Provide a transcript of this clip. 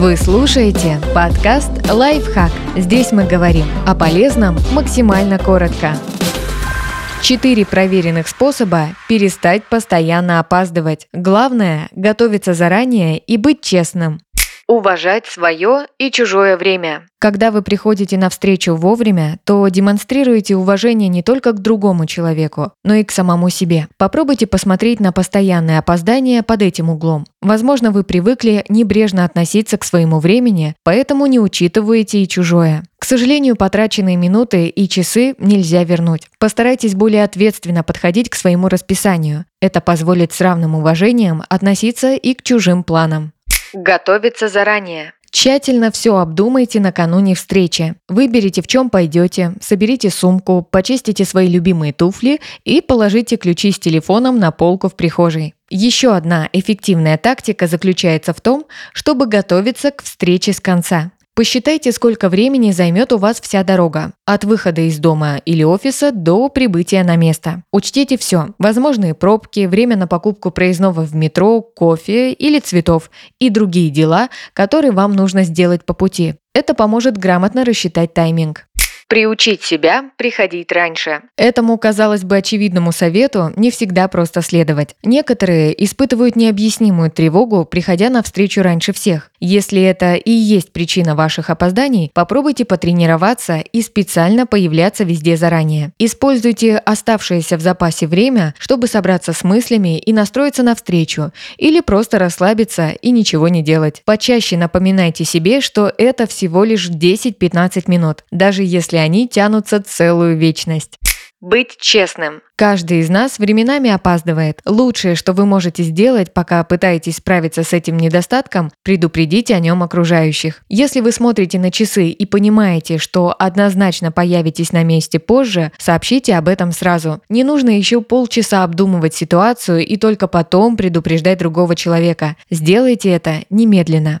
Вы слушаете подкаст «Лайфхак». Здесь мы говорим о полезном максимально коротко. Четыре проверенных способа перестать постоянно опаздывать. Главное – готовиться заранее и быть честным. Уважать свое и чужое время. Когда вы приходите на встречу вовремя, то демонстрируете уважение не только к другому человеку, но и к самому себе. Попробуйте посмотреть на постоянное опоздание под этим углом. Возможно, вы привыкли небрежно относиться к своему времени, поэтому не учитываете и чужое. К сожалению, потраченные минуты и часы нельзя вернуть. Постарайтесь более ответственно подходить к своему расписанию. Это позволит с равным уважением относиться и к чужим планам. Готовиться заранее. Тщательно все обдумайте накануне встречи. Выберите, в чем пойдете, соберите сумку, почистите свои любимые туфли и положите ключи с телефоном на полку в прихожей. Еще одна эффективная тактика заключается в том, чтобы готовиться к встрече с конца. Посчитайте, сколько времени займет у вас вся дорога. От выхода из дома или офиса до прибытия на место. Учтите все. Возможные пробки, время на покупку проездного в метро, кофе или цветов и другие дела, которые вам нужно сделать по пути. Это поможет грамотно рассчитать тайминг. Приучить себя приходить раньше. Этому, казалось бы, очевидному совету не всегда просто следовать. Некоторые испытывают необъяснимую тревогу, приходя на встречу раньше всех. Если это и есть причина ваших опозданий, попробуйте потренироваться и специально появляться везде заранее. Используйте оставшееся в запасе время, чтобы собраться с мыслями и настроиться на встречу, или просто расслабиться и ничего не делать. Почаще напоминайте себе, что это всего лишь 10-15 минут, даже если они тянутся целую вечность. Быть честным. Каждый из нас временами опаздывает. Лучшее, что вы можете сделать, пока пытаетесь справиться с этим недостатком, предупредить о нем окружающих. Если вы смотрите на часы и понимаете, что однозначно появитесь на месте позже, сообщите об этом сразу. Не нужно еще полчаса обдумывать ситуацию и только потом предупреждать другого человека. Сделайте это немедленно.